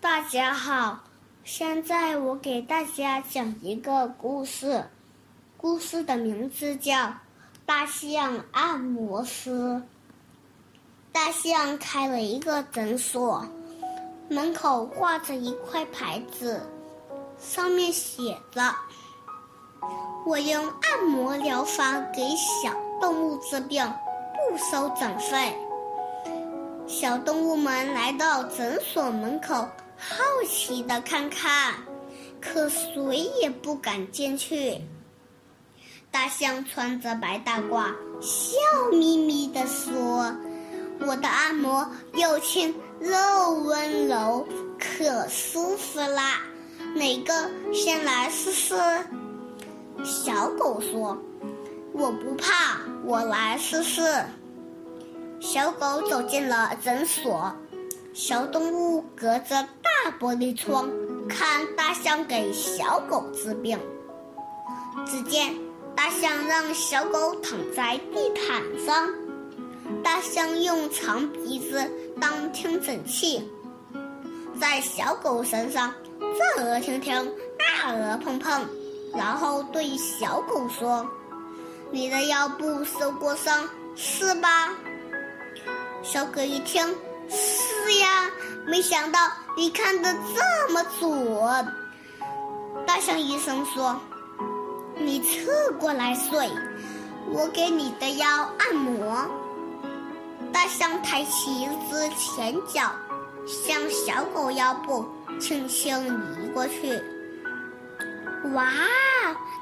大家好，现在我给大家讲一个故事，故事的名字叫《大象按摩师》。大象开了一个诊所，门口挂着一块牌子，上面写着：“我用按摩疗法给小动物治病，不收诊费。”小动物们来到诊所门口。好奇的看看，可谁也不敢进去。大象穿着白大褂，笑眯眯地说：“我的按摩又轻又温柔，可舒服啦！哪个先来试试？”小狗说：“我不怕，我来试试。”小狗走进了诊所。小动物隔着大大玻璃窗看大象给小狗治病。只见大象让小狗躺在地毯上，大象用长鼻子当听诊器，在小狗身上这儿听听，那儿碰碰，然后对小狗说：“你的腰部受过伤是吧？”小狗一听。是呀，没想到你看的这么准。大象医生说：“你侧过来睡，我给你的腰按摩。”大象抬起一只前脚，向小狗腰部轻轻移过去。哇，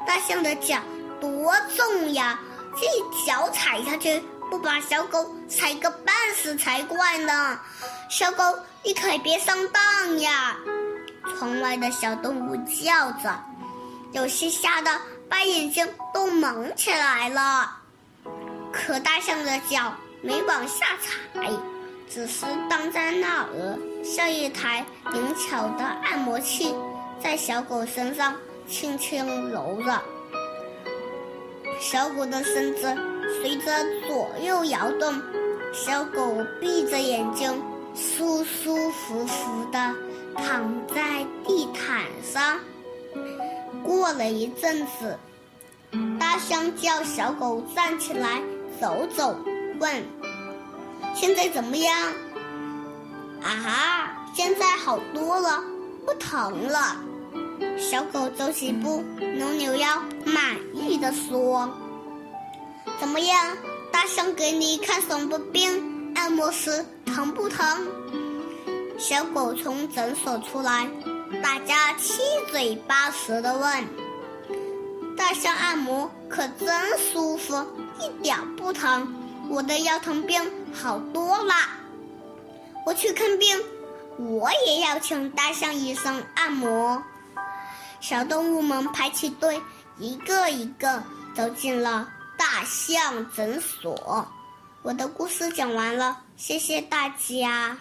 大象的脚多重呀！这一脚踩下去。不把小狗踩个半死才怪呢！小狗，你可别上当呀！窗外的小动物叫着，有些吓得把眼睛都蒙起来了。可大象的脚没往下踩，只是荡在那儿，像一台灵巧的按摩器，在小狗身上轻轻揉着。小狗的身子。随着左右摇动，小狗闭着眼睛，舒舒服服地躺在地毯上。过了一阵子，大象叫小狗站起来走走，问：“现在怎么样？”“啊哈，现在好多了，不疼了。”小狗走几步，扭扭腰，满意的说。怎么样？大象给你看什么病？按摩时疼不疼？小狗从诊所出来，大家七嘴八舌的问。大象按摩可真舒服，一点不疼。我的腰疼病好多啦！我去看病，我也要请大象医生按摩。小动物们排起队，一个一个走进了。大象诊所，我的故事讲完了，谢谢大家。